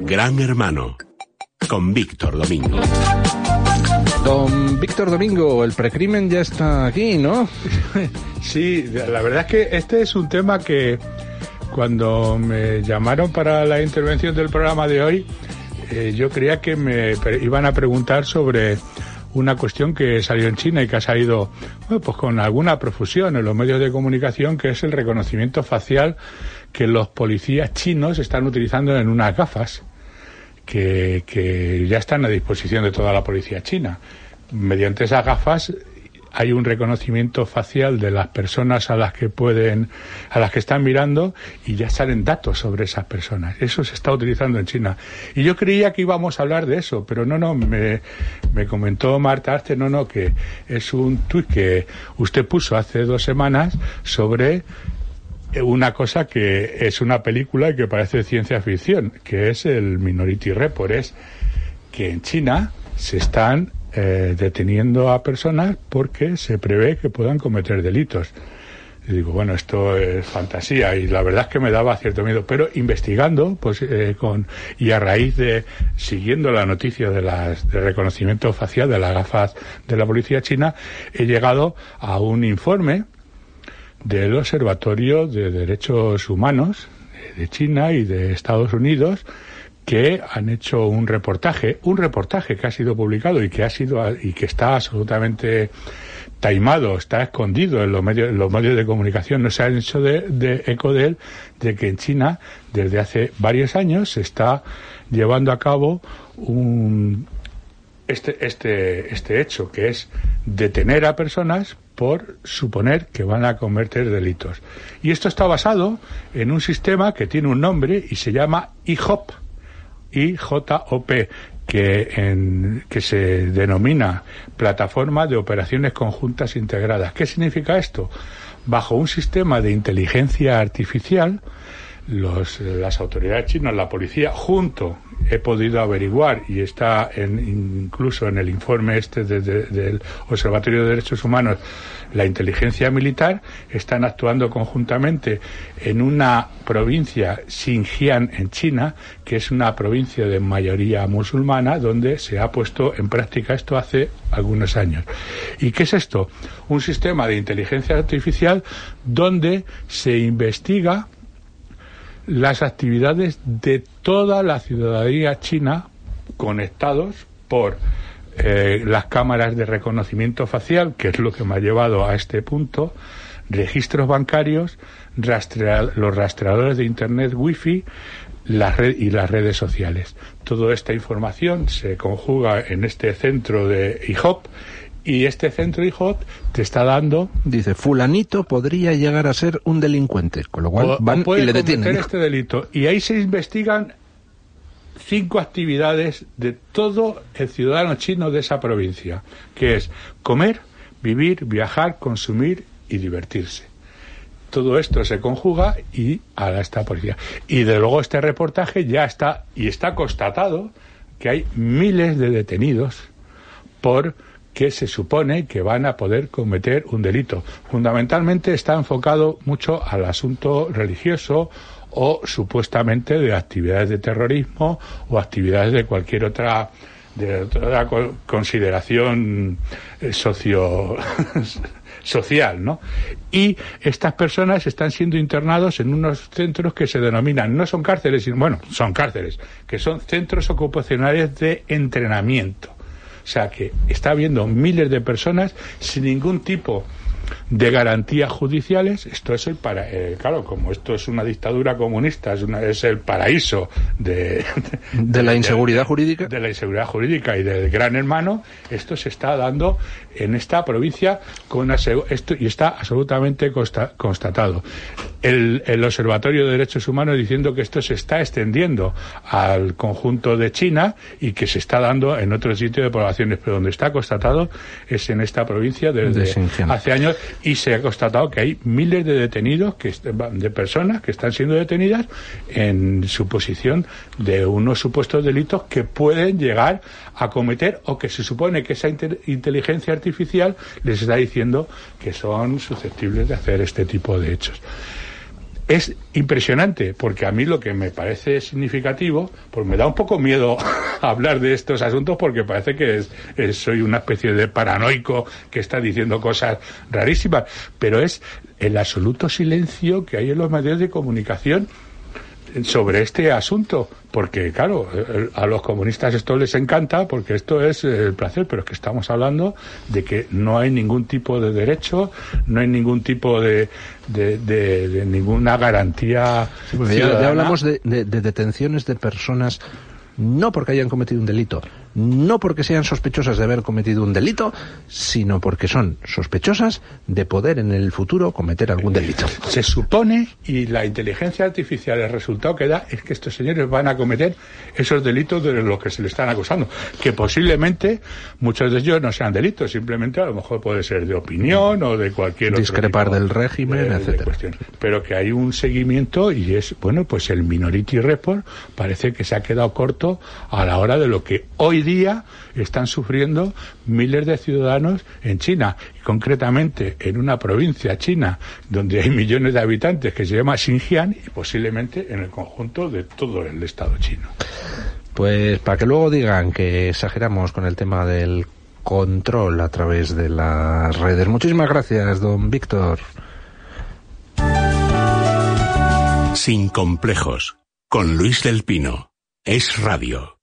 Gran Hermano con Víctor Domingo. Don Víctor Domingo, el precrimen ya está aquí, ¿no? Sí, la verdad es que este es un tema que cuando me llamaron para la intervención del programa de hoy, eh, yo creía que me iban a preguntar sobre una cuestión que salió en China y que ha salido pues con alguna profusión en los medios de comunicación, que es el reconocimiento facial que los policías chinos están utilizando en unas gafas que, que ya están a disposición de toda la policía china. Mediante esas gafas hay un reconocimiento facial de las personas a las que pueden, a las que están mirando y ya salen datos sobre esas personas. Eso se está utilizando en China. Y yo creía que íbamos a hablar de eso, pero no, no, me, me comentó Marta Arce, no, no, que es un tuit que usted puso hace dos semanas sobre una cosa que es una película y que parece ciencia ficción, que es el Minority Report, es que en China se están eh, deteniendo a personas porque se prevé que puedan cometer delitos. Y digo, bueno, esto es fantasía y la verdad es que me daba cierto miedo, pero investigando, pues eh, con y a raíz de siguiendo la noticia de las de reconocimiento facial de las gafas de la policía china, he llegado a un informe del Observatorio de Derechos Humanos de China y de Estados Unidos que han hecho un reportaje, un reportaje que ha sido publicado y que ha sido y que está absolutamente taimado, está escondido en los medios, en los medios de comunicación, no se ha hecho de, eco de él, de que en China desde hace varios años se está llevando a cabo un este, este, este hecho, que es detener a personas por suponer que van a cometer delitos. Y esto está basado en un sistema que tiene un nombre y se llama IHOP, IJOP, que, en, que se denomina Plataforma de Operaciones Conjuntas Integradas. ¿Qué significa esto? Bajo un sistema de inteligencia artificial, los, las autoridades chinas, la policía, junto he podido averiguar y está en, incluso en el informe este del Observatorio de Derechos Humanos, la inteligencia militar, están actuando conjuntamente en una provincia Xinjiang en China, que es una provincia de mayoría musulmana, donde se ha puesto en práctica esto hace algunos años. ¿Y qué es esto? Un sistema de inteligencia artificial donde se investiga las actividades de toda la ciudadanía china conectados por eh, las cámaras de reconocimiento facial, que es lo que me ha llevado a este punto, registros bancarios, los rastreadores de Internet Wi-Fi la red y las redes sociales. Toda esta información se conjuga en este centro de IHOP y este centro IHOP te está dando... Dice, fulanito podría llegar a ser un delincuente, con lo cual van y le detienen. este delito. Y ahí se investigan cinco actividades de todo el ciudadano chino de esa provincia, que es comer, vivir, viajar, consumir y divertirse. Todo esto se conjuga y a esta policía. Y de luego este reportaje ya está, y está constatado que hay miles de detenidos por que se supone que van a poder cometer un delito. Fundamentalmente está enfocado mucho al asunto religioso o supuestamente de actividades de terrorismo o actividades de cualquier otra de otra consideración eh, socio social, ¿no? Y estas personas están siendo internados en unos centros que se denominan, no son cárceles, sino, bueno, son cárceles, que son centros ocupacionales de entrenamiento. O sea que está habiendo miles de personas sin ningún tipo de garantías judiciales. Esto es el para, eh, claro, como esto es una dictadura comunista, es, es el paraíso de, de, la inseguridad jurídica. De la inseguridad jurídica y del gran hermano, esto se está dando en esta provincia con esto, y está absolutamente constatado. El, el Observatorio de Derechos Humanos diciendo que esto se está extendiendo al conjunto de China y que se está dando en otro sitio de poblaciones, pero donde está constatado es en esta provincia desde hace años y se ha constatado que hay miles de detenidos, que, de personas que están siendo detenidas en suposición de unos supuestos delitos que pueden llegar a cometer o que se supone que esa inteligencia artificial les está diciendo que son susceptibles de hacer este tipo de hechos. Es impresionante, porque a mí lo que me parece significativo, pues me da un poco miedo hablar de estos asuntos porque parece que soy una especie de paranoico que está diciendo cosas rarísimas, pero es el absoluto silencio que hay en los medios de comunicación sobre este asunto, porque claro, a los comunistas esto les encanta porque esto es eh, el placer, pero es que estamos hablando de que no hay ningún tipo de derecho, no hay ningún tipo de, de, ninguna garantía. ya, hablamos de, de detenciones de personas no porque hayan cometido un delito, no porque sean sospechosas de haber cometido un delito, sino porque son sospechosas de poder en el futuro cometer algún delito. Se supone, y la inteligencia artificial, el resultado que da es que estos señores van a cometer esos delitos de los que se le están acusando, que posiblemente muchos de ellos no sean delitos, simplemente a lo mejor puede ser de opinión o de cualquier Discrepar del régimen, etcétera. Pero que hay un seguimiento y es, bueno, pues el Minority Report parece que se ha quedado corto a la hora de lo que hoy día están sufriendo miles de ciudadanos en China, y concretamente en una provincia china donde hay millones de habitantes que se llama Xinjiang y posiblemente en el conjunto de todo el Estado chino. Pues para que luego digan que exageramos con el tema del control a través de las redes. Muchísimas gracias, don Víctor. Sin complejos, con Luis del Pino. Es radio.